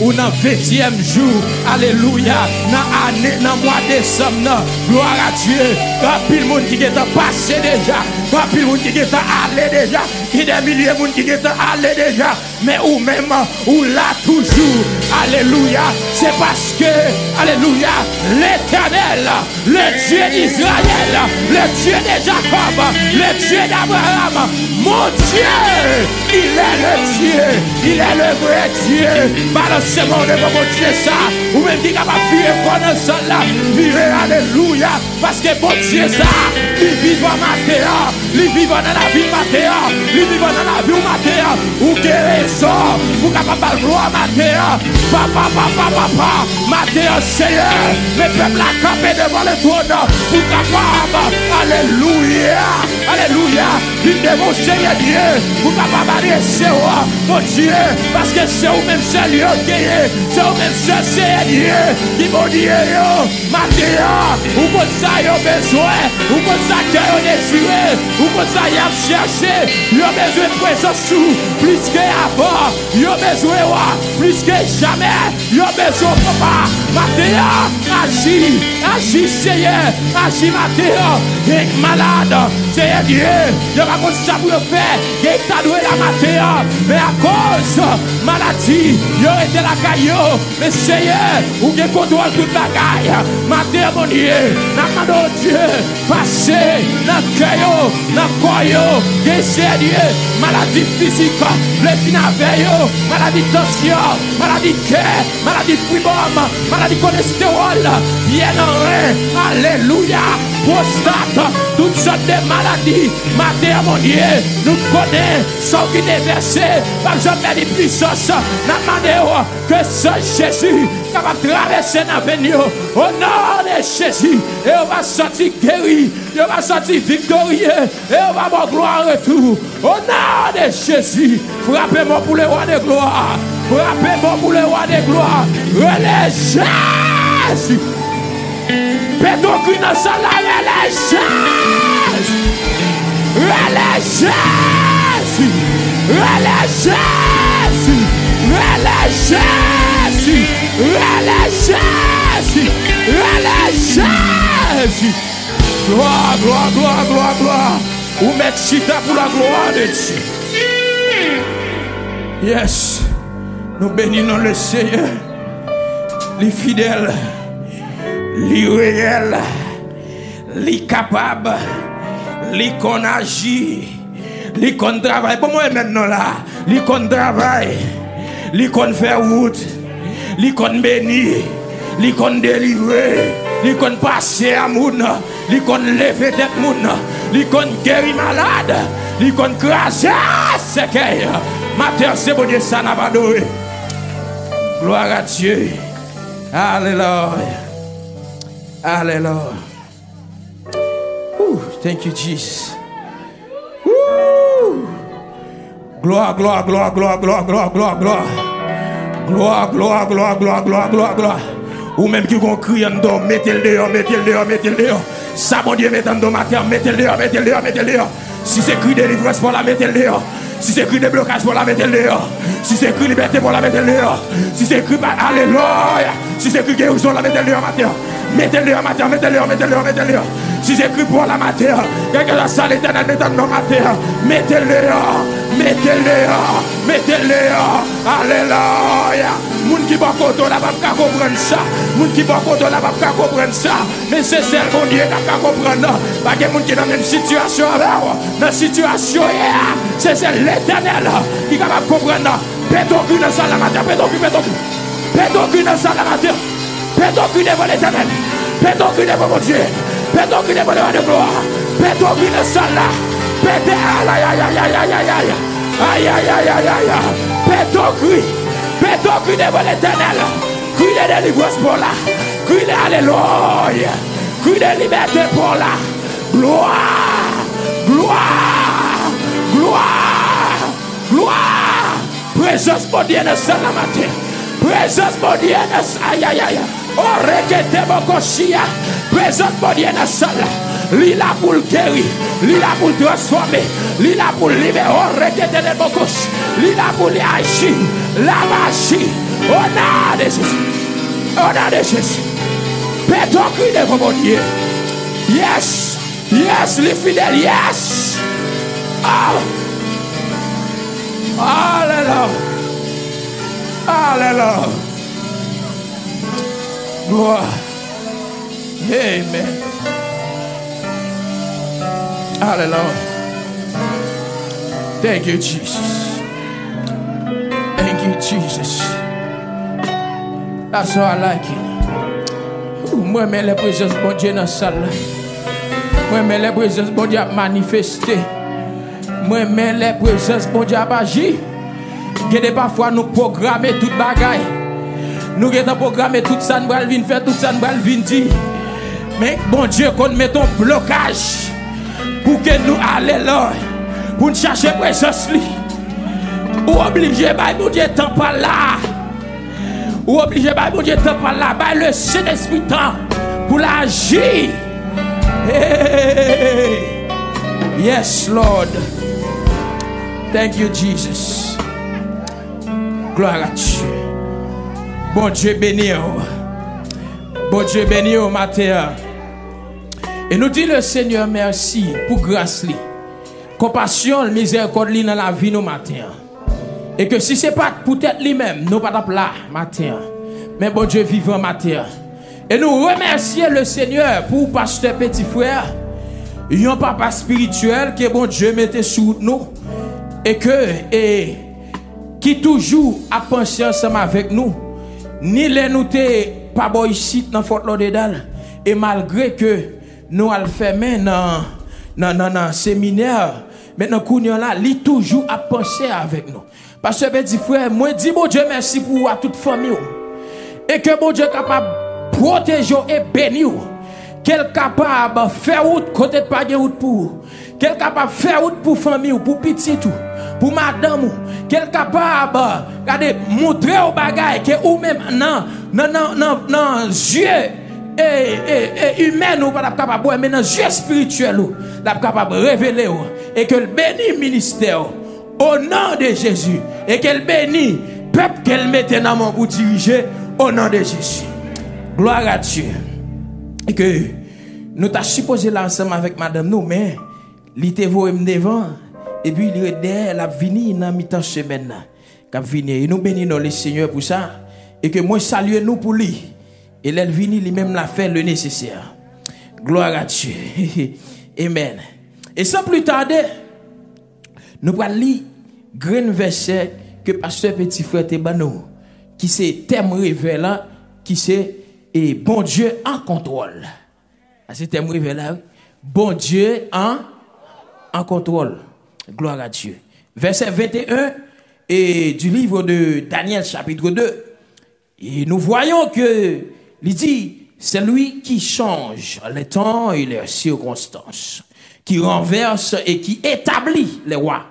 ou dans 20e jour. Alléluia. Dans l'année, dans le mois de décembre. Gloire à Dieu. Quand pile monde qui est passé déjà. Quand pile monde qui est allé déjà. A des milliers de qui est allé déjà. Mais ou même, ou là toujours. Alléluia. C'est parce que, Alléluia, l'éternel, le Dieu d'Israël, le Dieu de Jacob, le Dieu d'Abraham, mon Dieu, il est le Dieu, il est le vrai Dieu. Balancez-moi de mon Dieu ça. Ou même qui est capable de vivre pendant ça là. Vivre, Alléluia. Parce que mon Dieu ça, il vit dans ma terre, il vit dans la vie de ma terre, il vit dans la vie de ma terre. Ou guérison, ou capable de gloire ma terre. Papa, papa, papa, ma terre, Seigneur. Mes peuples à camper devant le trône. Pour capable, Alléluia, Alléluia. Il devant Seigneur Dieu. Pour capable aller c'est mon Dieu. Parce que c'est vous-même seul Dieu qui est. C'est vous-même seul Seigneur Dieu. Qui m'a dit, ma terre, ou pour ça, il a besoin. Ou pour ça, qu'il a désiré. Ou pour ça, il a cherché. Il a besoin de présence sous. Plus qu'avant. Il a besoin, plus que jamais. Il a besoin, papa. Ma terre, agis. Agis, Seigneur. Agis, Mathéo. Yek malade. Seigneur Dieu. Je ne sais pas ce que ça vous faire. Yek t'adoué la Mathéo. Mais à cause maladie, il y aurait été la caillou. Mais Seigneur, ou bien contrôle toute la caille. Ma terre, mon Dieu. N'a pas Dieu. Cœur, dans le corps. Seigneur Dieu. Maladie physique. Le finaveille. Maladie tension. Maladie cœur. Maladie de fibome. Maladie cholestérol. Bien en rein. Alléluia. Prostate. Toutes sortes de maladies. Ma terre, mon Dieu. Nous connaissons. Qui est versé. Par jamais de puissance. N'a demandé que ce Jésus capable de traverser l'avenir. Au nom de Jésus. Et on va sortir guéri. Et on va sortir victorieux. Et on va avoir gloire et tout. Au nom de Jésus. Frappez-moi pour le roi de gloire. Frappez-moi pour le roi de gloire. Relais Jésus. Pétons salle relais Jésus. Jésus. Jésus. Jésus. Relais Jésus. Gloire, gloire, gloire, gloire, gloire. Ou mettre chita pour la gloire de Dieu. Yes. Nous bénissons le Seigneur. Les fidèles. Les réels. Les capables. Les qu'on agit. Les qu'on travaille. Pour moi maintenant là. Les qu'on travaille. Qu'on fait route. Qu'on bénit. Délivrer. Les qu'on passer à moun. Qu'on lever tête moun. Qu'on guérir malade. Les qu'on craser séquelles. Ma terre, c'est bon Dieu, ça n'a pas. Gloire à Dieu. Alléluia. Alléluia. Thank you, Jesus. Gloire, gloire, gloire, gloire, gloire, gloire, gloire, gloire. Gloire, gloire, gloire, gloire, gloire, gloire, gloire. Ou même qui vont crier en dehors, mettez-le dehors, mettez-le dehors, mettez-le dehors. Ça, mon Dieu, mettez-le dehors, mettez-le dehors, mettez-le dehors, mettez-le dehors. Si c'est cri délivrance pour la mettez-le dehors. Si c'est cri déblocage pour la mettez-le dehors. Si c'est cri liberté pour la mettez-le dehors. Si c'est cri alléluia. Si c'est cri guérison la mettez-le dehors. Mettez-le dehors, mettez-le dehors, mettez-le dehors, mettez-le dehors. Si c'est cri pour la matière, quelque chose ça l'éternel mettez-le dans ma terre. Mettez-le mettez-le mettez-le. Alléluia. Moun qui va côté là pas comprendre ça. Moun qui va côté là pas comprendre ça. Mais c'est seul mon Dieu qui va comprendre. Pas que moun qui dans la même situation avec Dans la situation c'est c'est l'éternel qui de comprendre. Péton cul dans la matière, péton cul, péton cul. Dans la matière. Péton devant l'éternel. Péton cul devant mon Dieu. Devant le roi de gloire. Cul dans ça là. Pété, aïe aïe aïe aïe aïe aïe aïe. Aïe aïe aïe aïe aïe. Péton cul. Péton cul devant l'éternel. Cri de délivrance pour là. Cri de alléluia. Cri de liberté pour là. Gloire. Gloire. Gloire. Gloire. Présence mon Dieu dans la. Présence mon Dieu dans ça. Aïe aïe aïe. Oh, requête mon cochia. Présence mon Dieu dans ça là. Li là pour le guérir, li là pour le transformer, li là pour le libérer. Oh, requête de mon coach. Li là pour les agir. La magie. nom de Jésus. Au nom de Jésus. Père ton cri devant mon Dieu. Yes. Yes, les fidèles. Yes. Oh. Alléluia. Alléluia. Gloire. Amen. Hallelujah. Thank you, Jesus. Thank you, Jesus. That's all I like it. Ouh, Moi, mais la présence de mon Dieu dans la salle. là. Moi, mais la présence de mon Dieu a manifesté. Moi, mais la présence de Gede pafwa nou programe tout bagay. Nou gede programe tout san bral vin fè, tout san bral vin di. Men bon Diyo kon meton blokaj. Pou ke nou ale lor. Pou nou chache prezos li. Ou oblige bay moun Diyo tan pa la. Ou oblige bay moun Diyo tan pa la. Bay le sen espitan Pou la aji Hey. Yes Lord. Thank you Jesus. Gloire à Dieu. Bon Dieu béni. Bon Dieu béni au matin. Et nous disons le Seigneur merci pour grâce li. Compassion, miséricorde li dans la vie nous matin. Et que si c'est pas peut-être lui-même, nous pas là matin. Mais bon Dieu vivant matin. Et nous remercions le Seigneur pour pasteur petit frère. Un papa spirituel que bon Dieu mettait sous nous. Et que, et, qui toujours a pensé ensemble avec nous. Ni les nous pas bon dans Fort Lauderdale. Et malgré que nous allons faire dans dans séminaire, maintenant qu'on là, lui toujours a pensé avec nous. Parce que petit frère, moi dis bon Dieu merci pour toute famille. Et que bon Dieu capable de protéger et bénir. Quel capable de faire route côté de pas route pour. Quel capable de faire route pour famille ou pour petit tout. Pour madame ou. Quel capable regardez montrer au bagage que ou même non non non non non yeux et, humain ou pas capable mais dans yeux spirituel ou capable révéler et que le bénit ministère au nom de Jésus et qu'elle bénit peuple qu'elle mettait dans mon pour diriger au nom de Jésus. Gloire à Dieu. Et que nous t'as supposé là ensemble avec madame nous, mais était venu devant. Et puis il est derrière, il a venu dans mi-temps semaine. Et nous bénissons le Seigneur pour ça. Et que moi salue nous pour lui. Et elle venu lui-même l'a fait le nécessaire. Gloire à Dieu. Amen. Et sans plus tarder, nous allons lire grand verset que pasteur petit frère te ban nous, qui c'est thème révélant, qui c'est et bon Dieu en contrôle. Ah, C'est thème révélant. Bon Dieu en en contrôle. Gloire à Dieu. Verset 21 et du livre de Daniel chapitre 2. Et nous voyons que il dit c'est lui qui change les temps et les circonstances, qui renverse et qui établit les rois,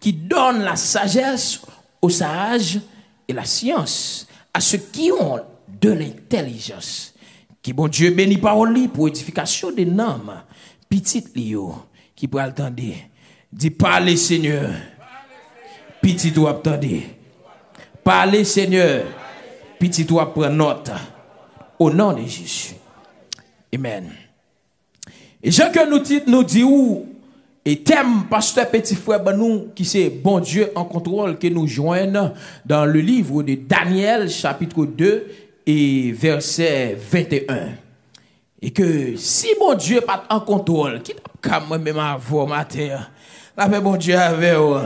qui donne la sagesse aux sages et la science à ceux qui ont de l'intelligence. Qui bon Dieu bénit parole pour édification des noms, petit lio, qui peut attendre. Dis parlez Seigneur, petit ou attendez. Parlez Seigneur, petit ou prendre note. Au nom de Jésus. Amen. Et ce que nous dit, nous dit où, et thème pasteur petit frère ben nous, qui c'est bon Dieu en contrôle, que nous joignons dans le livre de Daniel, chapitre 2, et verset 21. Et que si bon Dieu pas en contrôle, qui t'a quand même avoir matin, la paix bon Dieu avec vous.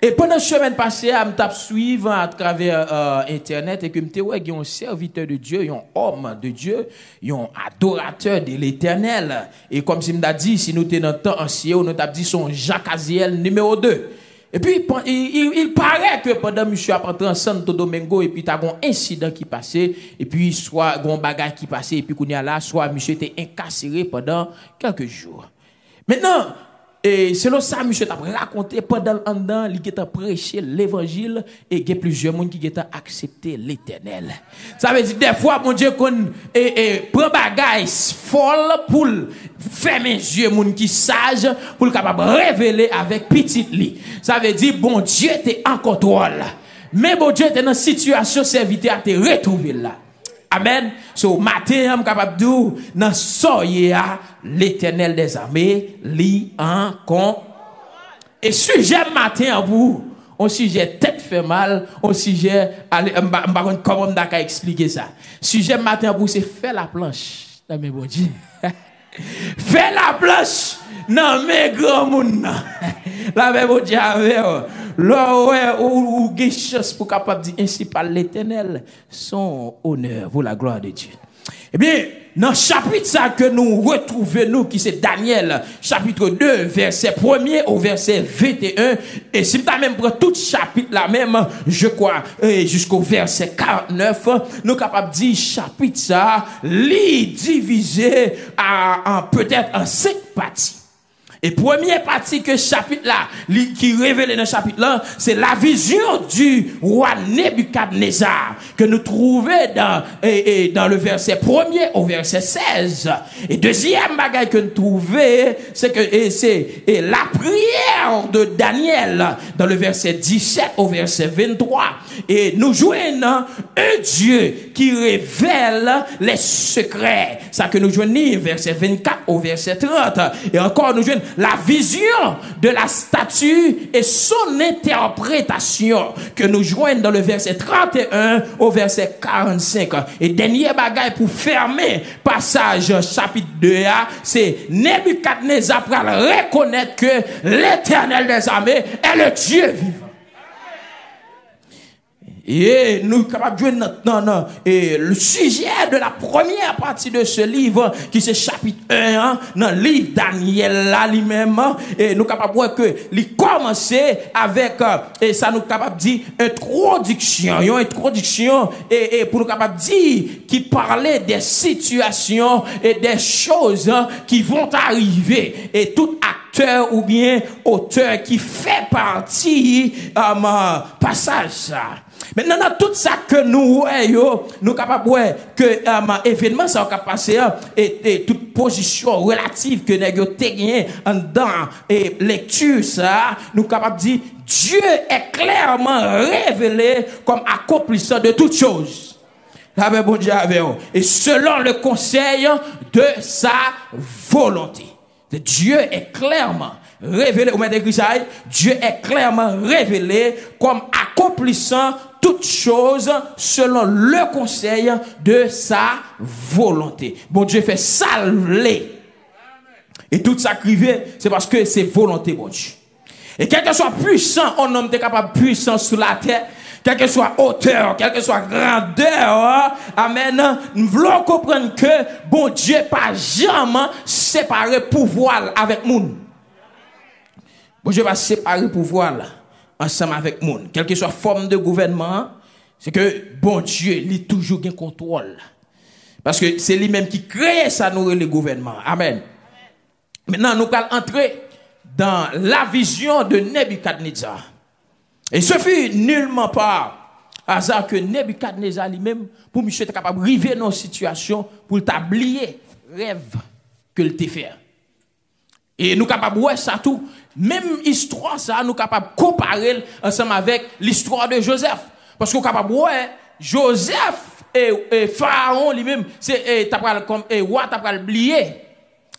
Et pendant la semaine passée, je me suivre à travers euh, Internet et que je ouais, un serviteur de Dieu, un homme de Dieu, un adorateur de l'éternel. Et comme si me dit, si nous étions dans le temps ancien, nous avons dit son Jacques Aziel numéro 2. Et puis, il, il, il paraît que pendant monsieur a entré en Santo Domingo, et puis t'as un incident qui passait, et puis soit un bagage qui passait, et puis qu'on y a là, soit monsieur était incarcéré pendant quelques jours. Maintenant, et selon ça, monsieur t'a raconté pendant un an, il a prêché l'évangile et il y a plusieurs monde qui ont accepté l'éternel. Ça veut dire, des fois, mon Dieu, qu'on prend bagaille folle pour faire mes yeux, moun qui sage, pour le capable révéler avec petit lit. Ça veut dire, bon Dieu, t'es en contrôle. Mais bon Dieu était dans une situation serviteur à te retrouver là. Amen. So, matin, je capable de dire, dans l'éternel des armées, li en con. Et sujet matin, vous, un sujet tête fait mal, un sujet, comment on expliquer ça. Sujet matin, vous, c'est faire la planche. Mais bon Dieu. La planche dans mes grands moun. La même Là, ou, ou, chance pour capable dire ainsi par l'éternel, son honneur pour la gloire de Dieu. Eh bien, dans le chapitre ça que nous retrouvons, nous, qui c'est Daniel, chapitre 2, verset 1er au verset 21, et si tu même pour tout chapitre là même, je crois, jusqu'au verset 49, nous capables de dire chapitre ça, lit divisé en peut-être en cinq parties. Et première partie que chapitre là, qui révèle dans le chapitre là, c'est la vision du roi Nebuchadnezzar que nous trouvons dans, et, dans le verset premier au verset 16. Et deuxième bagage que nous trouvons, c'est que c'est la prière de Daniel dans le verset 17 au verset 23. Et nous joignons un Dieu qui révèle les secrets. Ça que nous joignons verset 24 au verset 30. Et encore nous joignons la vision de la statue et son interprétation que nous joignons dans le verset 31 au verset 45. Et dernier bagaille pour fermer passage chapitre 2, c'est Nebuchadnezzar pour reconnaître que l'éternel des armées est le Dieu vivant. Et nous capables de maintenant et le sujet de la première partie de ce livre, qui c'est chapitre 1, hein, dans le livre Daniel là lui-même, et nous capables de voir que il commençait avec, euh, et ça nous capable de dire, introduction, une introduction, et, et pour nous capable de dire, qui parlait des situations et des choses hein, qui vont arriver, et tout acteur ou bien auteur qui fait partie, euh, passage ça. Maintenant, dans tout ça que nous voyons, nous capables de que euh, événement ça va passer hein, et, toute position relative que nous avons dans et lecture ça, nous capables de dire Dieu est clairement révélé comme accomplissant de toutes choses. Et selon le conseil de sa volonté. Dieu est clairement révélé, Dieu est clairement révélé comme accomplissant toutes choses selon le conseil de sa volonté. Bon Dieu fait salver. Et tout ça c'est parce que c'est volonté, bon Dieu. Et quel que soit puissant, un homme est capable de puissance sur la terre, quel que soit hauteur, quel que soit grandeur, amen, nous voulons comprendre que bon Dieu pas jamais séparé pouvoir avec nous. Bon Dieu va séparer pouvoir ensemble avec monde. Quelle que soit forme de gouvernement, c'est que bon Dieu, il toujours un contrôle. Parce que c'est lui-même qui crée ça, nous, le gouvernement. Amen. Maintenant, nous allons entrer dans la vision de Nebuchadnezzar. Et ce fut nullement pas hasard que Nebuchadnezzar lui-même, pour monsieur être capable de arriver dans une situation pour t'oublier rêve que le fait. Et nous sommes capables de voir ça tout. Même histoire, ça, nous capables de comparer ensemble avec l'histoire de Joseph. Parce qu'on capable voir Joseph et, Pharaon lui-même, c'est, comme, et roi, t'as oublié.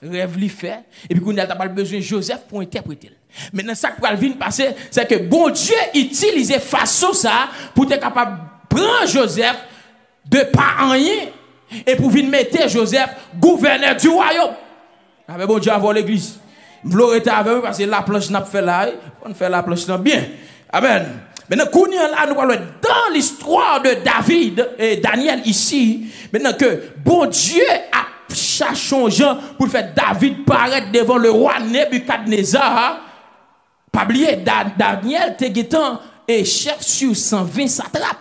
Rêve lui fait. Et puis, qu'on a pas besoin de Joseph pour interpréter. Maintenant, ça qui va venir passer, c'est que bon Dieu utilisait façon ça pour être capable de prendre Joseph de pas rien et pour venir mettre Joseph gouverneur du royaume. Avec bon Dieu avant l'église. Vlo était avec eux parce que la planche n'a pas fait là, on fait la planche bien. Amen. Maintenant, là, nous parlons dans l'histoire de David et Daniel ici, maintenant que bon Dieu a cherché pour faire David paraître devant le roi Nebuchadnezzar. Pas oublier, Daniel était et chef sur 120 satrapes.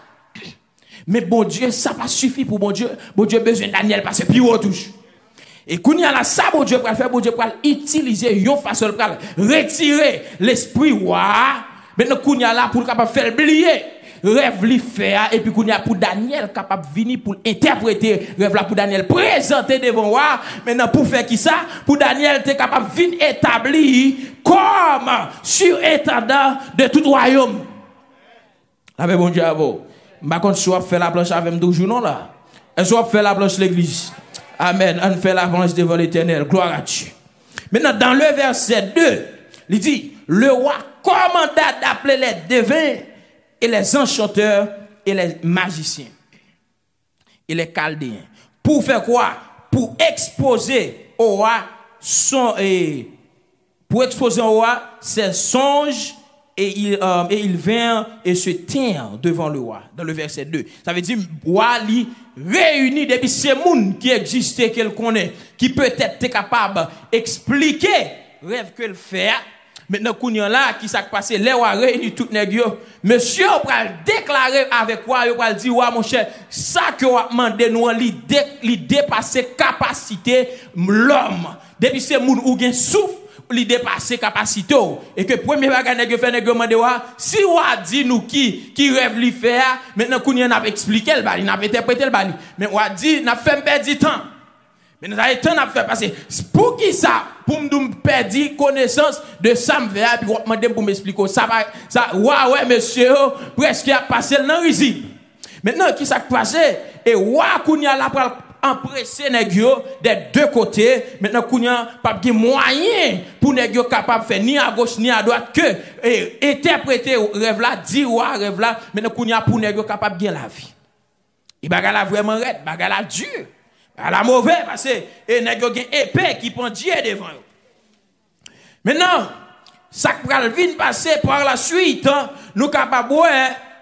Mais bon Dieu, ça pas suffi pour bon Dieu. Bon Dieu besoin de Daniel parce que plus haut touche. Et il y a la ça, bon Dieu pour faire, bon Dieu pour utiliser une façon pour retirer l'esprit roi. Maintenant, il y a là pour capable faire oublier rêve li faire et puis qu'on y a pour Daniel capable venir pour interpréter rêve là pour Daniel présenter devant roi maintenant pour faire qui ça? Pour Daniel t'es capable venir établir comme surintendant de tout royaume La paix, bon Dieu, à vous. Par contre, soit fait la planche avec toujours, non, là? Et soit fait la planche l'église? Amen. On fait la planche devant l'éternel. Gloire à Dieu. Maintenant, dans le verset 2, il dit, le roi commanda d'appeler les devins et les enchanteurs et les magiciens et les chaldéens. Pour faire quoi? Pour exposer au roi son, pour exposer au roi ses songes et il, euh, et vient et se tient devant le roi, dans le verset 2. Ça veut dire, roi, réunit depuis ces mondes qui existent, qu'elle connaît, qui peut-être capable d'expliquer rêve qu'elle fait. Maintenant, qu'on là, qui s'est passé, les rois réunis tout nèg Monsieur, on va déclarer avec quoi, on va dire, ouais, mon cher, ça que on demandé nous, li dépasser capacité l'homme. Depuis ces mondes où il souffle, li dépasser capacité et que premier bagage nèg fait nèg demander si wa dit nous qui qui rêve li faire maintenant qu'on y a expliqué le bali n'a interprété le bali. Mais wa dit n'a fait perdre du temps. Mais nous avons temps n'a fait passer. Pour qui ça? Pour me perdre connaissance de ça me faire puis demander pour m'expliquer. Ça ça ouais ouais monsieur presque a passé dans risible maintenant qui ça passé? Et wa qu'on y a la empressé nèg des deux côtés. Maintenant kounya pas de moyen pour nèg capable faire ni à gauche ni à droite que et, interpréter rêve là dire wa rêve là. Maintenant kounya pour nèg capable bien la vie. Il bagala vraiment raide bagala dur la mauvais parce que et nèg gen épée qui prend Dieu devant maintenant ça pral vinn passer par la suite hein, nous capable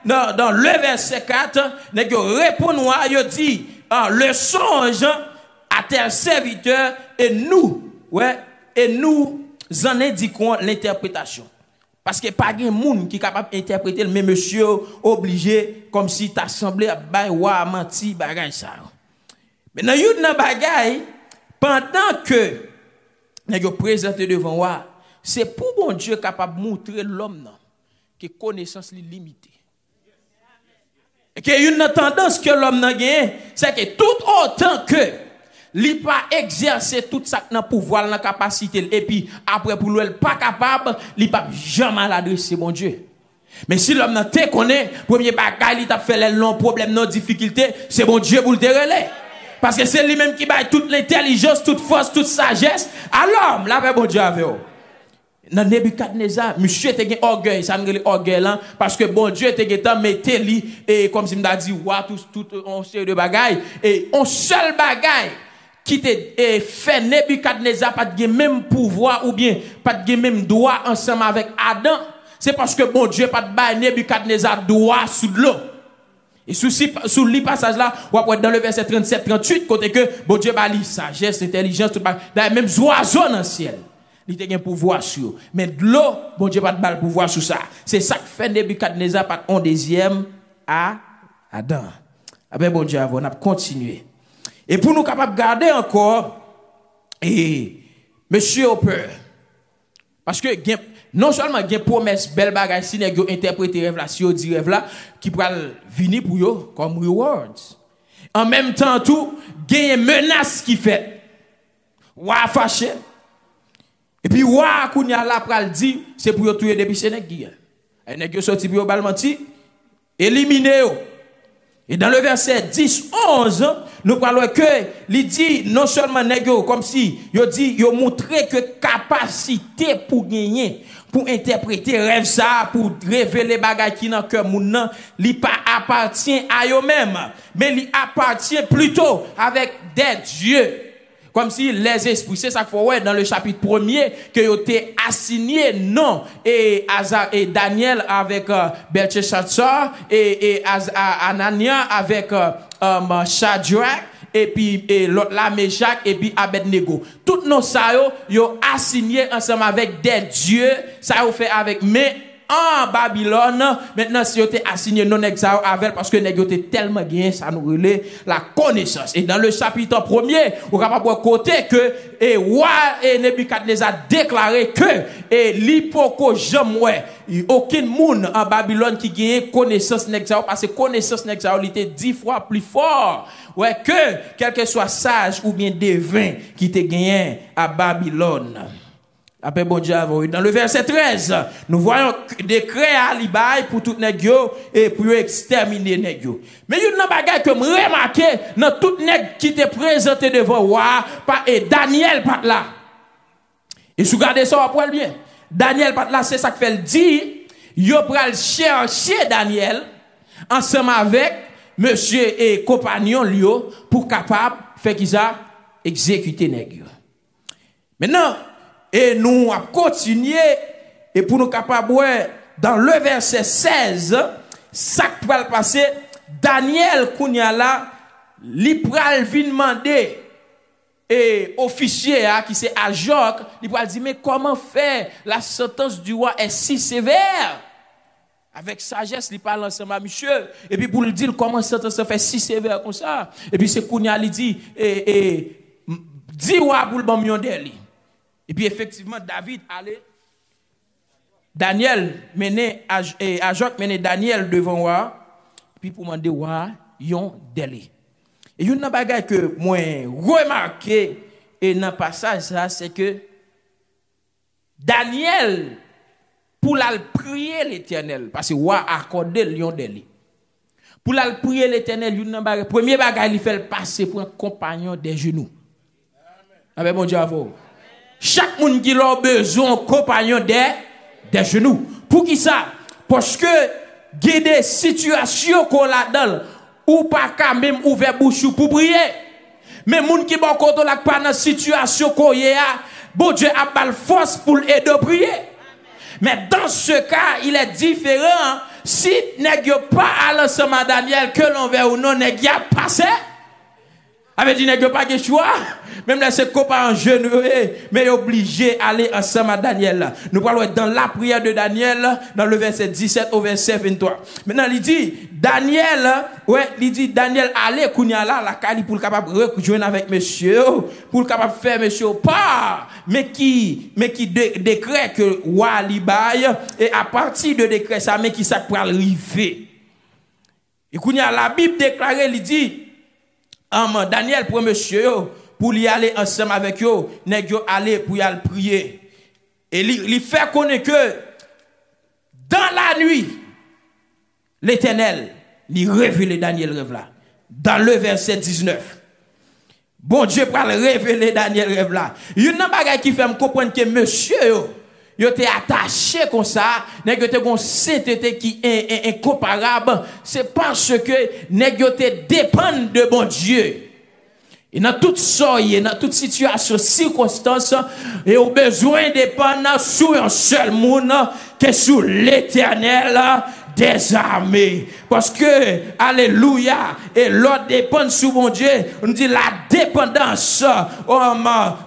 dans, dans le verset 4 nèg répond yo dit ah, le songe à tel serviteur et nous, ouais, et nous en indiquons l'interprétation. Parce que pas de monde qui est capable d'interpréter, mais monsieur obligé, comme si tu semblé à wa menti, bagay ça. Il y a bagay, pendant que nous présenté devant moi, c'est pour bon Dieu capable de montrer l'homme que connaissance limitée. A une tendance que l'homme n'a gagné, c'est que tout autant que il pas exercer tout ça dans pouvoir, dans capacité, et puis après pour lui, pas capable, il pas jamais l'adresser, mon Dieu. Mais si l'homme n'a te connaît, premier bagage, il t'a fait les longs problèmes, non difficultés, c'est mon Dieu pour le relais. Parce que c'est lui-même qui bat toute l'intelligence, toute force, toute sagesse. Alors, là, bon Dieu avec vous dans Nebuchadnezzar, monsieur était un orgueil, ça me orgueil là, parce que bon Dieu était en metté lui, et comme si m'a dit, wa tout, tout, on série de bagailles, et un seul bagaille, qui te fait Nebuchadnezzar pas de même pouvoir ou bien pas de même droit ensemble avec Adam, c'est parce que bon Dieu pas de bail Nebuchadnezzar droit sous l'eau. Et sous, sous le passage là, on dans le verset 37, 38, côté que bon Dieu va sagesse, intelligence, tout même oiseaux dans le ciel il a un pouvoir sur. Mais de l'eau, bon Dieu pas de balle pouvoir sur ça. C'est ça que fait Nebuchadnezzar par un deuxième à Adam. Ah ben bon Dieu, on a continué. Et pour nous capables de garder encore, et monsieur au. Parce que non seulement il y a une promesse belle bagage si vous interprété rêve là, si vous dit rêve là, qui pourra venir pour vous comme rewards. En même temps, tout, il y a une menace qui fait. Ou fâché. Et puis, wa, kounya la pral dit, c'est pour tuer des nèg qui. Et nèg sorti pour bal menti, éliminer Et dans le verset 10, 11, nous parlons que, il dit, non seulement nèg comme si, il dit, il montré que capacité pour gagner, pour interpréter rêve ça, pour révéler bagages qui dans cœur moun li pas appartient à eux-mêmes, mais il appartient plutôt avec des dieux comme si les esprits, c'est ça qu'il faut dans le chapitre premier, que ont été assignés, non, et, et Daniel avec euh, et, et Anania avec euh, um, et puis et l'autre la Meshach, et puis Abednego. Tous nos ça, yo assigné ensemble avec des dieux, ça ont fait avec, mais en Babylone. Maintenant, si vous assigné non exao avec, parce que vous avez tellement gagné, ça nous relève la connaissance. Et dans le chapitre premier, vous capable côté que, et roi et Nebuchadnezzar déclaré que, et l'hypoko jamais, aucun monde en Babylone qui gagne connaissance nexao, parce que connaissance nexao, était dix fois plus fort. Ouais, que, quel que soit sage ou bien devin qui te gagné à Babylone. Après, bon dans le verset 13, nous voyons décret à Libaï pour tout nèg et pour exterminer nèg Mais il y a une bagaille que je remarqué dans tout nèg qui était présenté devant roi, et Daniel pas là. Et si vous regardez ça, vous bien. Daniel pas là, c'est ça que fait le dire. Yo chercher Daniel ensemble avec monsieur et compagnon Lio pour capable faire qu'ils ça exécuter nèg Maintenant, et nous avons continué, et pour nous capables, dans le verset 16, ça qui va passer, Daniel Kounyala, li pral vin demander et officier hein, qui c'est Ajok, il va dire mais comment faire? La sentence du roi est si sévère avec sagesse, il parle ensemble à Michel. Et puis pour lui dire comment ça se fait si sévère comme ça? Et puis c'est Kounia il dit, et, et, dis roi pour le bon et puis effectivement, David allait, Daniel menait, Ajok menait Daniel devant moi, puis pour demander roi, yon délai. Et une bagaille que moi remarqué et dans le passage ça c'est que Daniel pour la prier l'Éternel parce que roi accordé lion délai. Pour la prier l'Éternel, une bagaille premier bagaille il fait passer pour un compagnon des genoux. Amen. mon Dieu chaque monde qui a besoin d'un compagnon des, des genoux. Pour qui ça? Parce que il y a des situations qu'on a dans ou pas qu'à même ouvert bouche pour prier. Mais moun qui bon côté la pas dans situation qu'on a, bon Dieu a pas force pour aider à prier. Mais dans ce cas, il est différent. Si n'est pas à l'ensemble Daniel que l'on veut ou non, n'est passé. Avait dit n'est pas de choix? Même là, c'est copains en jeune, mais obligé d'aller ensemble à Daniel. Nous parlons dans la prière de Daniel, dans le verset 17 au verset 23. Maintenant, il dit, Daniel, ouais, il dit, Daniel, allez, kounya là, la cali pour le capable rejoindre avec monsieur, pour le capable faire monsieur pas, mais qui, mais qui décret que roi baille, et à partir de décret ça, mais qui ça pour arriver? Et kounya, la Bible déclare, il dit, Daniel pour monsieur, pour y aller ensemble avec eux, nèg yo aller pour y aller prier. Et il fait connaître que dans la nuit, l'Éternel lui révèle Daniel rêve là. Dans le verset 19. Bon Dieu pour révéler Daniel rêve là. Il y a une bagage qui fait me comprendre que monsieur yo te attaché comme ça, nèg yo te gon sainteté qui est incomparable, c'est parce que nèg yo dépend de bon Dieu. Et dans toute sorte, dans toute situation, circonstance, et au besoin dépendre sur un seul monde, que sur l'éternel des armées. Parce que, alléluia, et l'autre dépend sur mon Dieu. On dit la dépendance, oh,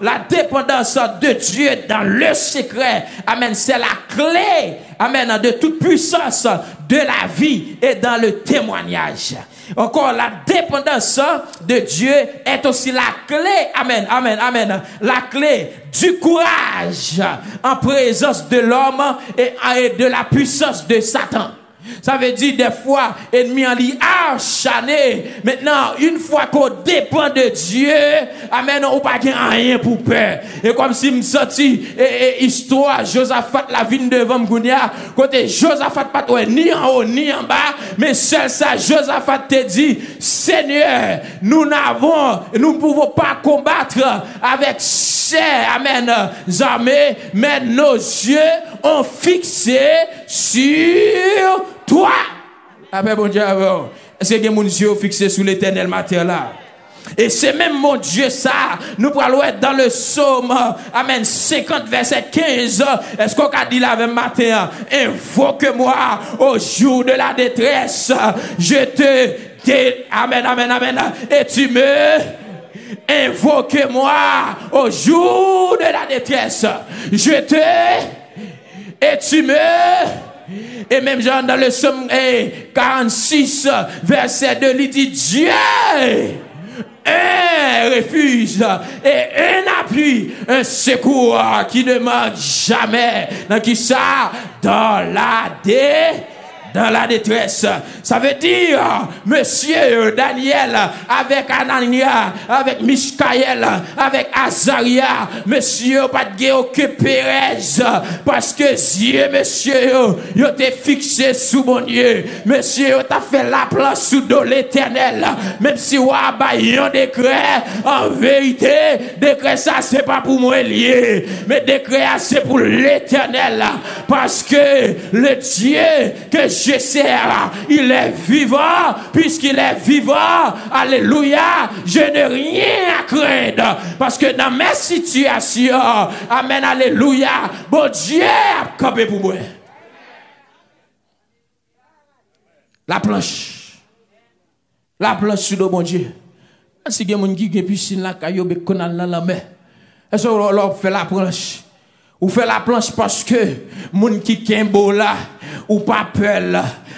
la dépendance de Dieu dans le secret. Amen. C'est la clé, amen, de toute puissance de la vie et dans le témoignage. Encore, la dépendance de Dieu est aussi la clé, amen, amen, amen, la clé du courage en présence de l'homme et de la puissance de Satan. Ça veut dire des fois, ennemi en lit acharné. Maintenant, une fois qu'on dépend de Dieu, amen, on pas rien pour peur. Et comme si me senti, et, histoire, Josaphat la vie devant Mgounia, côté Josaphat pas ni en haut, ni en bas, mais seul ça, Josaphat te dit, Seigneur, nous n'avons, nous ne pouvons pas combattre avec amen, armées, mais nos yeux ont fixé sur toi. Après, bon Dieu, est-ce que mon yeux fixé sur l'éternel matière là? Et c'est même mon Dieu ça. Nous pourrons être dans le psaume, Amen, 50 verset 15. Est-ce qu'on a dit là même matin? Invoque-moi au jour de la détresse. Je te, Amen, Amen, Amen. Et tu me, invoque-moi au jour de la détresse. Je te, et tu me, et même Jean dans le psaume 46, verset 2, il dit Dieu un refuge et un appui, un secours qui ne manque jamais. Dans qui ça? Dans la dans la détresse. Ça veut dire, monsieur Daniel, avec Anania, avec Mishkaël, avec Azaria, monsieur, pas de parce que Dieu, monsieur, il t'a fixé sous mon Dieu. Monsieur, t'a fait la place sous de l'éternel. Même si on a un décret, en vérité, décret ça, c'est pas pour moi lié, mais décret c'est pour l'éternel. Parce que le Dieu que je sers, il est vivant, puisqu'il est vivant, alléluia, je n'ai rien à craindre, parce que dans mes situations, amen, alléluia, bon Dieu a campé pour moi. La planche. La planche sur le bon Dieu. Si il y a des gens qui ont piscine qui ont la mer. Est-ce qu'on fait la planche? Ou fait la planche parce que moun qui beau là ou pas peur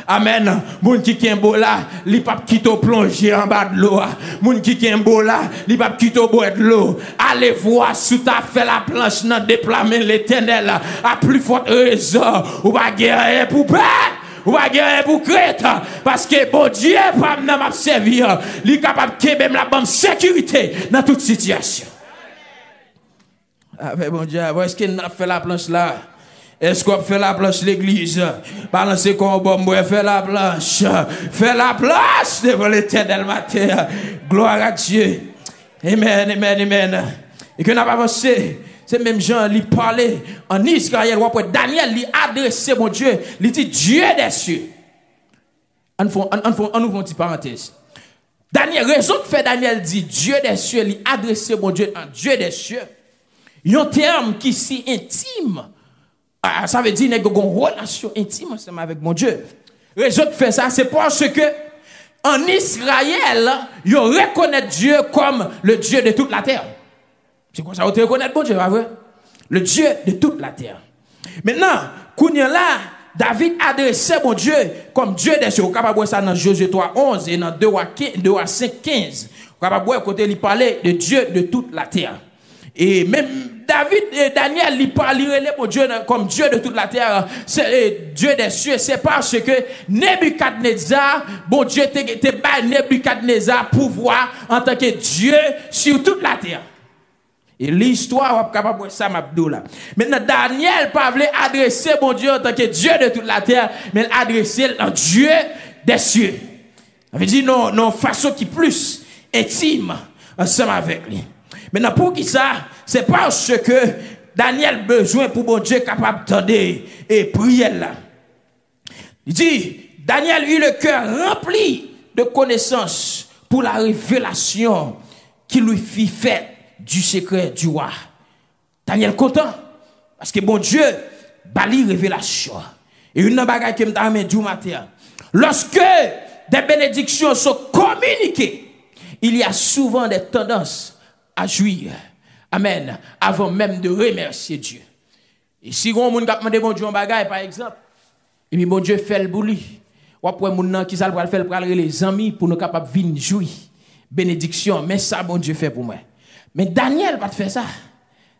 Amen. Moun qui beau là, li pas plonger en bas de l'eau. Moun qui beau là, li pas quitter boire de l'eau. Allez voir sous ta fait la planche dans déploiement l'éternel à plus forte raison ou pas guerre pour peur. Ou pas guerre pour crête. Parce que bon Dieu, pas m'a servir. Est capable de la bonne sécurité dans toute situation. Ah, bon Dieu, est-ce qu'il a fait la planche là? Est-ce qu'on fait la planche l'église? Balancez comme bon, fait la planche. Fait la planche devant l'éternel matin. Gloire à Dieu. Amen, amen, amen. Et que n'a pas avancé. C'est même Jean, il parlait en Israël. Daniel, il adressé mon Dieu. Il dit Dieu des cieux. On fait une petite parenthèse. Daniel, raison de faire Daniel dit Dieu des cieux, il adressé mon Dieu en Dieu des cieux. Un terme qui est si intime. Ah, ça veut dire qu'il y a une relation intime ensemble avec mon Dieu. Raison de faire ça, c'est parce que en Israël, ils reconnaissent Dieu comme le Dieu de toute la terre. C'est quoi ça, vous reconnaître bon Dieu, vrai? Le Dieu de toute la terre. Maintenant, Kounia là, David adressait mon Dieu comme Dieu des cieux. Vous voir ça dans Josué 3, 11 et dans 2 à 5, 15. Vous voir côté il parlait de Dieu de toute la terre. Et même David et Daniel, ils parlent Dieu comme Dieu de toute la terre, c'est Dieu des cieux. C'est parce que Nebuchadnezzar, bon Dieu, était pas Nebuchadnezzar pouvoir en tant que Dieu sur toute la terre. Et l'histoire, on capable de ça, là. Maintenant, Daniel pas adresser mon Dieu en tant que Dieu de toute la terre, mais adresser en Dieu des cieux. Ça veut dire, non, non, façon qui plus intime ensemble avec lui. Maintenant, pour qui ça? C'est parce que Daniel besoin pour mon Dieu capable d'attendre et prier là. Il dit, Daniel eut le cœur rempli de connaissances pour la révélation qui lui fit faite du secret du roi. Daniel content parce que bon Dieu bali révélation. Et une bagaille que m'a du matin. Lorsque des bénédictions sont communiquées, il y a souvent des tendances à jouir. Amen. Avant même de remercier Dieu. Et si on monde demandé bon Dieu un bagaille par exemple, et puis bon Dieu fait le bouli. Ou après moun qui ça le faire pour les amis pour nous capables venir jouir. Bénédiction, mais ça bon Dieu fait pour moi. Mais Daniel pas faire ça.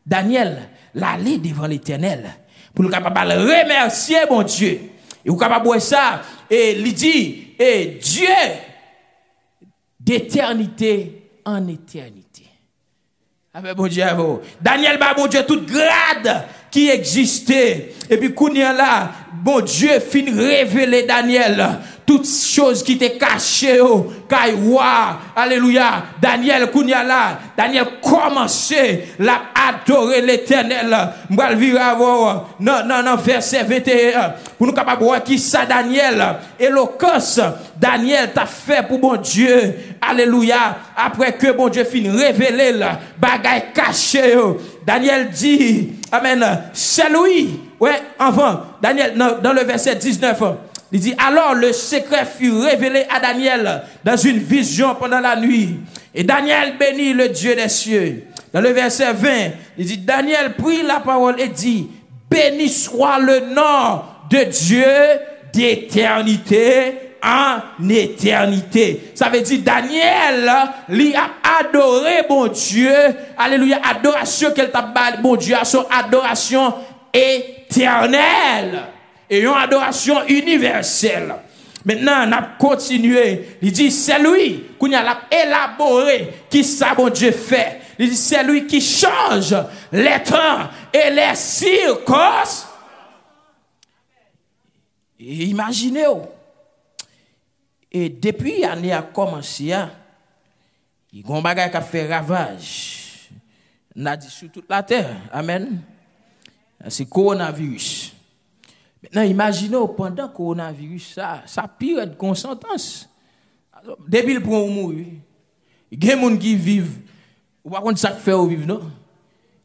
Daniel l'aller devant l'Éternel pour nous capable remercier mon Dieu. Et vous capable ça et il dit et Dieu d'éternité en éternité. Avec bon Dieu, Daniel, bah, bon Dieu, toute grade qui existait. Et puis, Kounia là, bon Dieu fin révéler Daniel toutes choses qui étaient cachées au Kaiwa. Alléluia. Daniel Kounia là, Daniel commençait à adorer l'éternel. M'bral vivre non, non, non, verset 21. Pour nous capables voir qui ça Daniel. Éloquence. Daniel t'a fait pour bon Dieu. Alléluia. Après que bon Dieu finit révéler le bagaille caché. Daniel dit, Amen, c'est lui. Ouais, avant, Daniel, dans le verset 19, il dit, alors le secret fut révélé à Daniel dans une vision pendant la nuit. Et Daniel bénit le Dieu des cieux. Dans le verset 20, il dit, Daniel prit la parole et dit, béni soit le nom de Dieu d'éternité en éternité. Ça veut dire Daniel, lui a adoré mon Dieu. Alléluia. Adoration qu'elle t'a bon Dieu, à son adoration éternelle. Et une adoration universelle. Maintenant, on a continué. Il dit, c'est lui qui a élaboré qui ça, bon Dieu, fait. Il dit, c'est lui qui change les temps et les circonstances. Imaginez-vous. Et depuis l'année a commencé, hein, il y a un bagage qui a fait ravage. On a dit sur toute la terre. Amen. C'est coronavirus. Maintenant, imaginez pendant le coronavirus, ça, ça pire de consentance. Depuis le point où mourir, il y a des gens qui vivent. Ou pas contre ça fait vivre, non?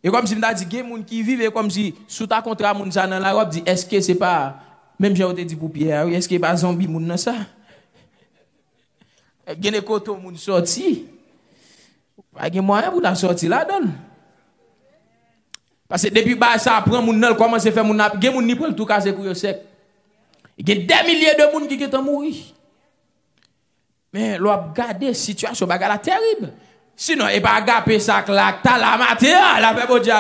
Et comme si je dit, il y a des gens qui vivent, et comme si, sous ta contrat, moun ça dans la robe, dit, est-ce que c'est pas, même j'ai dit pour Pierre, est-ce que c'est pas zombie, moun dans ça? Il y a des côtés moun sorti. Il y a moyen pour la sortir là-dedans. Parce que depuis que ça prend mon nom, comment c'est fait mon nap, gen moun ni pour tout casser pour sec. Il y a des milliers de monde qui sont morts. Mais l'on regarder la situation bagarre terrible. Sinon il pas gaper ça claque la matin la fait bon Dieu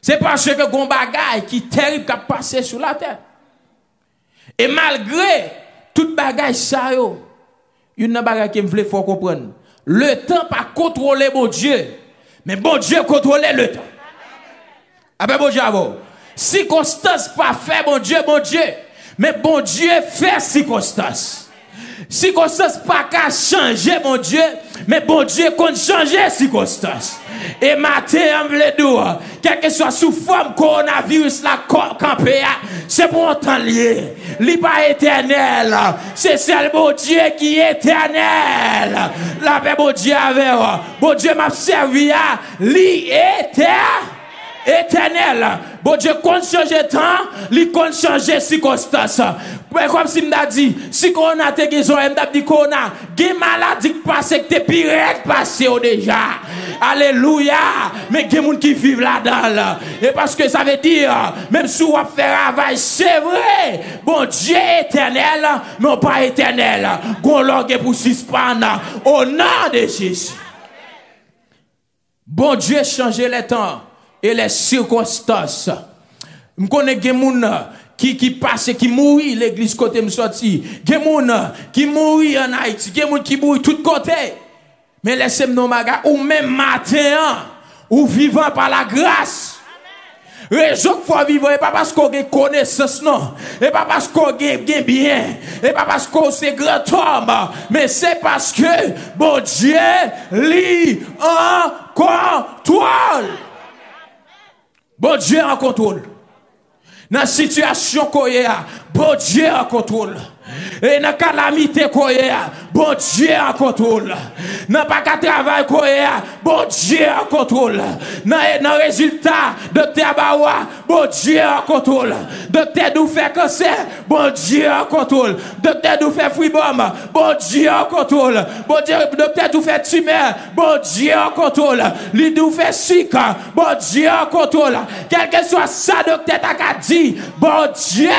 C'est parce que gon bagaille qui terrible qui a passé sur la terre. Et malgré toute bagaille ça yo, une bagaille qui me voulait faut comprendre. Le temps pas contrôler bon Dieu, mais bon Dieu contrôler le temps. Après, bon Dieu, circonstance pas fait, bon Dieu, bon Dieu. Mais bon Dieu fait circonstance. Circonstance pas qu'à changer, mon Dieu. Mais bon Dieu compte changer circonstance. Et matin, on veut dire, que soit sous forme coronavirus, la campé, c'est pour un temps lié. Pas éternel. C'est seul bon Dieu qui est éternel. La paix, bon Dieu, avec Bon Dieu m'a servi à l'éternel éternel. Bon Dieu compte changer temps, il compte changer circonstance. Comme si m'a dit, si on a te guérison, m'a dit qu'on a des maladies qui passent, que t'es pire passé déjà. Alléluia. Mais des gens qui vivent là-dedans. Et parce que ça veut dire, même si on fait travail, c'est vrai. Bon Dieu éternel, mais pas éternel. Qu'on l'a pour suspendre au nom de Jésus. Bon Dieu changer les temps et les circonstances. Je connais des gens qui, qui passent, qui mourent l'église côté me sorti. Des gens qui mourent en Haïti, des gens qui mourent tout côté. Mais laissez-moi ou même matin, ou vivant par la grâce. Raison qu'il faut vivre, et pas parce qu'on a connaissance, non. Et pas parce qu'on a bien. Et pas parce qu'on est grand homme. Mais c'est parce que, bon Dieu, lit en contrôle. Bon Dieu en contrôle. Dans la situation qu'on bon Dieu en contrôle. Et dans la calamité bon Dieu en contrôle. Dans pas travail bon Dieu en contrôle. Dans le résultat, docteur Bawa, bon Dieu en contrôle. Docteur nous fait cancer, bon Dieu en contrôle. Docteur nous fait fribom, bon Dieu en contrôle. Bon Dieu, docteur nous fait tumeur, bon Dieu en contrôle. Il nous fait sick, bon Dieu en contrôle. Quel que soit ça, docteur t'a dit, bon Dieu.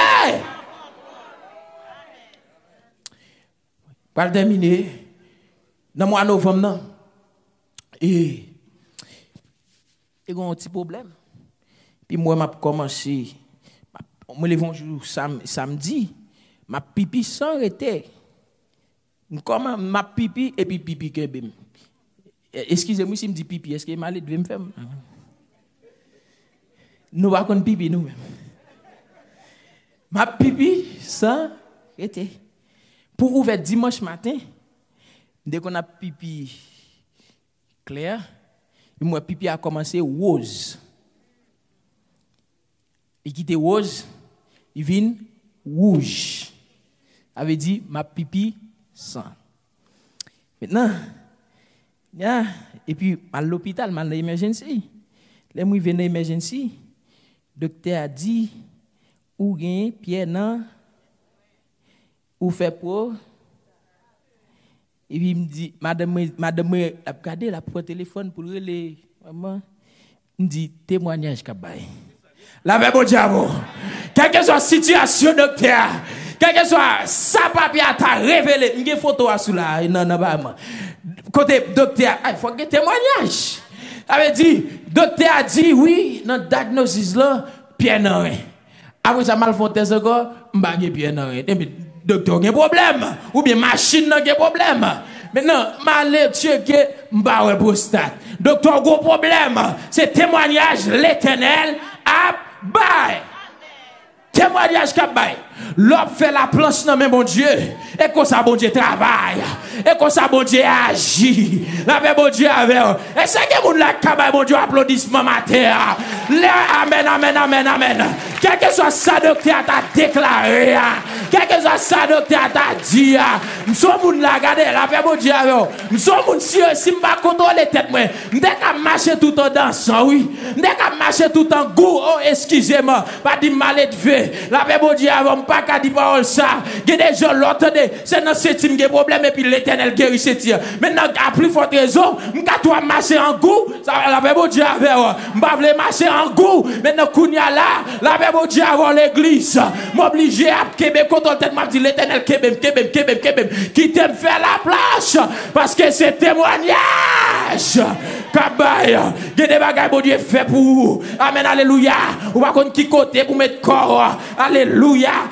Pour terminer, dans le mois de novembre, et il y a un petit problème. Puis moi, je commencé, je me un jour samedi, ma pipi sans arrêter. Comment ma pipi et puis pipi que. Excusez-moi si je me dis pipi, est-ce que malade devait me faire? Nous pas pipi nous Ma pipi sans arrêter. Pour ouvrir dimanche matin, dès qu'on a pipi clair, moi pipi a commencé rose. Il quitte rose, il vient rouge. Avait dit ma pipi sang. Maintenant, et puis à l'hôpital, à l'émergency. Là, moi, je viens l'émergency. Le docteur a dit, ou gain, Pierre, non, ou fait pour et puis il me dit madame madame a regardé la pour téléphone pour le maman il me dit témoignage kabay la même bon diable quelle que soit la situation docteur quel que soit sa papier t'a révélé une photo sous là non non pas côté docteur il faut que témoignage. Avait dit docteur a dit oui notre diagnosis là Pierre non Après ça, mal test encore, bien dans rien. Docteur, a un problème. Ou bien machine, a un problème. Maintenant, malé checker, ouais prostate. Docteur, gros problème. C'est témoignage l'éternel à bye. Témoignage qu'a bye. L'homme fait la planche dans mon Dieu. Et comme ça, bon Dieu travaille. Et comme ça, bon Dieu agit. La bon Dieu avec. Et c'est que mon la bon Dieu, applaudissement matin. Amen, amen, amen, amen. Quel que soit ça, t'a déclaré. Quel que soit ça, docteur, t'a dit. Nous sommes moun la garder, la bon Dieu avec. Nous sommes si, si m'pas contrôler tête, moi. Qu'à marcher tout en dansant, oui. M'dès qu'à marcher tout en goût, oh, excusez-moi. Pas dit mal La bon Dieu avec pas qu'à dire parole ça. Il y a des gens, l'entendez, c'est dans ce team qui a problème et puis l'éternel guérit ce tir. Maintenant, à plus forte raison, je dois marcher en goût, ça la bon Dieu avec Je vais marcher en goût. Maintenant, Kounia là, la bon Dieu avant l'église. M'obliger à Québec, contre tête, m'a dit l'éternel Québec, Québec, Québec, Québec, qui t'aime faire la place. Parce que c'est témoignage. Kabaya, il y a des bagages bon Dieu fait pour vous. Amen, alléluia. Ou pas qui côté pour mettre corps. Alléluia.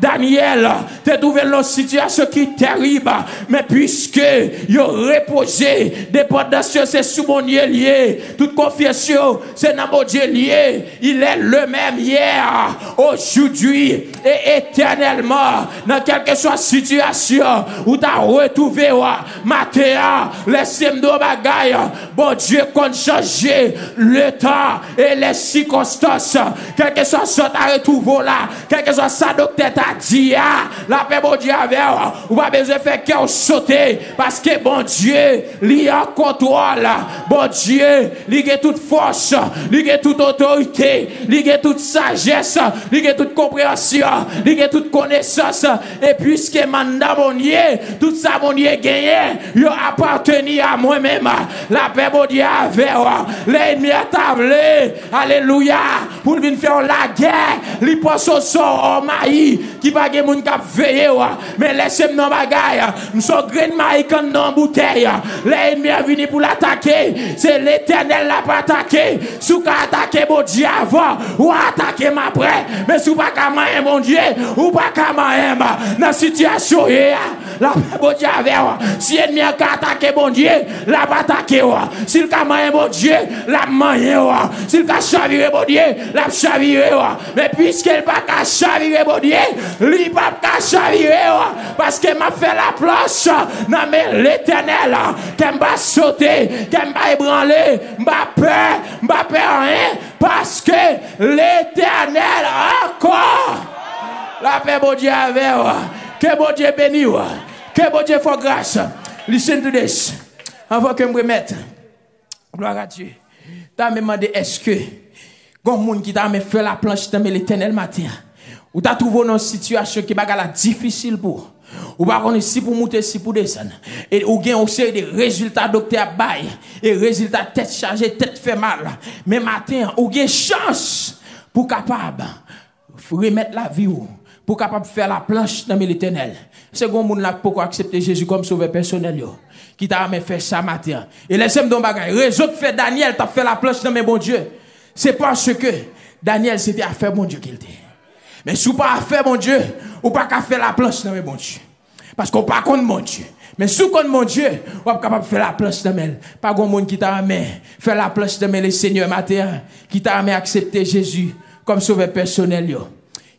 Daniel, tu trouvé dans une situation qui est terrible, mais puisque il reposé, dépendance c'est sous mon lié, toute confiance c'est dans mon Dieu lié, il est le même hier, aujourd'hui et éternellement, dans quelque soit situation où tu as retrouvé matin, laissez-moi bagaille, bon Dieu qu'on changer le temps et les circonstances, quelque soit ça tu retrouvé là, quelque soit ça docteur ah, la paix, bon Dieu, avec ou pas besoin de sauter, parce que bon Dieu, il a contrôle, bon Dieu, il a toute force, il a toute autorité, il a toute sagesse, il a toute compréhension, il a toute connaissance, et puisque mandat mon Dieu, tout ça mon Dieu gagné, il appartenu à moi-même, la paix, bon Dieu, avec l'ennemi a tablé, alléluia, pour venir faire la guerre, il passe au sort, au qui pas de monde qui veillé mais laissez-moi bagaille. Nous sommes grain maïkan dans bouteille. L'ennemi est venu pour l'attaquer. C'est l'éternel l'a pas attaqué. Sous qu'a attaqué mon Dieu avant ou attaquer ma après. Mais sous pas qu'à mon Dieu ou pas qu'à dans situation la bon Dieu avec si l'ennemi a attaqué mon Dieu l'a pas attaqué si le moyen mon Dieu l'a moyen si le chaviré mon Dieu l'a chaviré mais puisqu'il pas qu'à mon Dieu li pas chavirer parce que m'a fait la place dans l'éternel qu'elle m'a sauté qu'elle m'a ébranlé m'a peur m'a peur rien parce que l'éternel encore la paix bon Dieu avec que bon Dieu béni que bon Dieu fasse grâce. Listen to this. Je me remette gloire à Dieu. T'as demandé est-ce que Gon monde qui t'a fait la planche dans l'éternel matin? Ou t'as trouvé une situation qui est difficile pour. Ou pas qu'on si pour monter, si pour descendre. Et ou gain aussi des résultats docteur bail. Et résultats tête chargée, tête fait mal. Mais matin, ou gain chance pour capable remettre la vie ou pour capable faire la planche dans l'éternel. C'est grand monde là pour accepter Jésus comme sauveur personnel yo. Qui t'a fait ça matin. Et laissez-moi donc bagay. Réseau fait Daniel t'a fait la planche dans mes bon Dieu. C'est parce que Daniel c'était à faire mon Dieu qu'il était. Mais si vous pas faire mon Dieu, ou pas faire la planche dans mon Dieu. Parce qu'on pas contre mon Dieu. Mais si vous connaissez mon Dieu, vous pas capable de faire la planche dans Pas grand monde qui t'a amené faire la planche dans le Seigneur matin, qui t'a amené accepter Jésus comme sauveur personnel.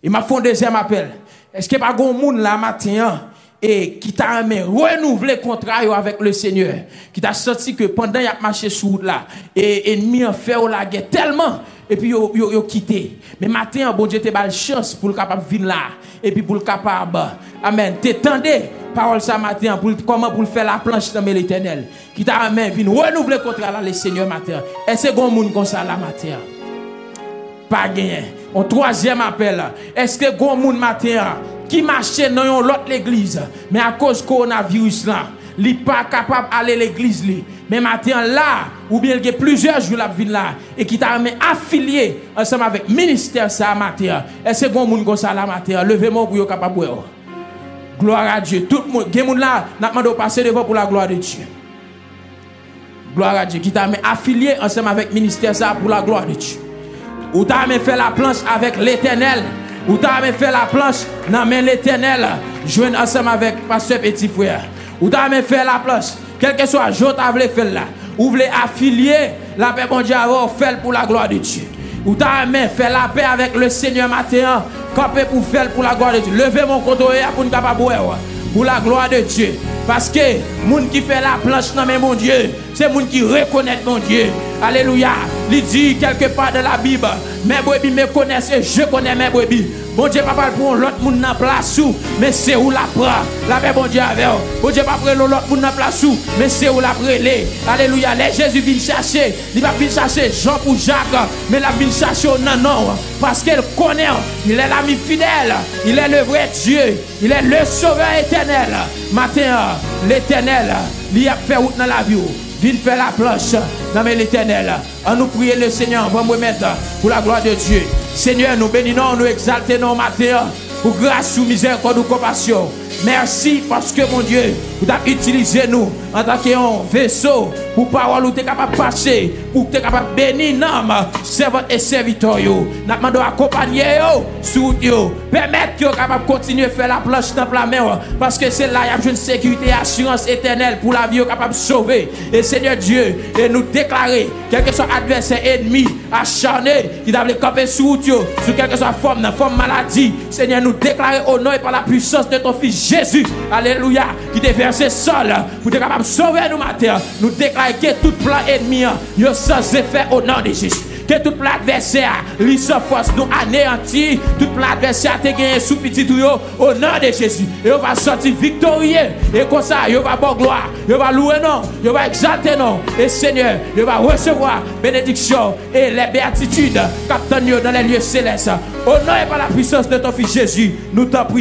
Il m'a fait un deuxième appel. Est-ce a pas grand monde là matin et qui t'a amené renouveler le contrat avec le Seigneur, qui t'a senti que pendant qu'il a marché sur route là, et ennemi a fait la guerre tellement et puis yo yo, quitté. Mais matin bon Dieu te la chance pour le capable venir là et puis pour le capable amen. T'étendez parole ça matin pour comment pour faire la planche dans l'éternel qui t'a amen vinn renouveler le contrat là le Seigneur matin. Et c'est grand monde comme ça là matin. Pas gagné. Un troisième appel. Est-ce que grand monde matin qui marchait dans l'autre l'église mais à cause coronavirus là, il pas capable d'aller à l'église mais maintenant là, ou bien il y a plusieurs jours la ville là, et qui t'a affilié ensemble avec le ministère ça matin. Est-ce que monde comme ça la matin, levez-moi pour capable Gloire à Dieu. Tout le monde, il là, n'a pas passer devant pour la gloire de Dieu. Gloire à Dieu. Qui t'a affilié ensemble avec le ministère ça pour la gloire de Dieu. Ou t'a fait la planche avec l'éternel Ou t'as fait la planche dans l'éternel. Joindre ensemble avec pasteur petit frère. Ou t'as fait la planche. Quel que soit jour t'as voulu faire là. Ou voulez affilier la paix bon Dieu avoir fait pour la gloire de Dieu. Ou t'as fait la paix avec le Seigneur matin. Camper pour faire pour la gloire de Dieu. Levez mon compte pour pour la gloire de Dieu. Parce que monde qui fait la planche non mais mon Dieu, c'est monde qui reconnaît mon Dieu. Alléluia. Il dit quelque part de la Bible, mes brebis me connaissent et je connais mes brebis. Bon Dieu, pas pour l'autre monde dans place mais c'est où la prend? La paix, bon Dieu, avec Bon Dieu, pour l'autre monde dans place mais c'est où la. Alléluia. Les Jésus vient chercher. Il va venir chercher Jean pour Jacques, mais la vient chercher non, non. Parce qu'elle connaît, il est l'ami fidèle. Il est le vrai Dieu. Il est le sauveur éternel. Matin, l'éternel, il a fait route dans la vie. Viens faire la planche dans l'éternel. On nous prier le Seigneur. Va nous mettre pour la gloire de Dieu. Seigneur, nous bénissons, nous exaltons matin pour grâce ou miséricorde ou compassion. Merci parce que mon Dieu, vous avez utilisé nous en tant qu'un vaisseau pour parole où tu es capable passer, pour tu es capable de bénir nos servants et serviteurs. Nous demandons accompagner sur eux, permettre qu'ils capable de continuer à faire la planche dans la mer parce que c'est là qu'il y a une sécurité et assurance éternelle pour la vie capable de sauver. Et Seigneur Dieu, et nous déclarer, quel que soit adversaire ennemi, acharné, qui doit camper sur eux, sur quelque soit forme, forme maladie, Seigneur, nous déclarer au nom et par la puissance de ton Fils Jésus, Alléluia, qui t'est versé seul pour être capable de sauver nous matin. Nous déclarons que tout plan ennemi, est sans effet au nom de Jésus. Que tout plan adversaire, lui force, nous anéantit. Tout plan adversaire, te gagné sous petit au nom de Jésus. Et on va sortir victorieux. Et comme ça, il va avoir gloire. Il va louer non. Il va exalter non. Et Seigneur, il va recevoir bénédiction et les béatitudes dans les lieux célestes. Au nom et par la puissance de ton Fils Jésus, nous t'en prions.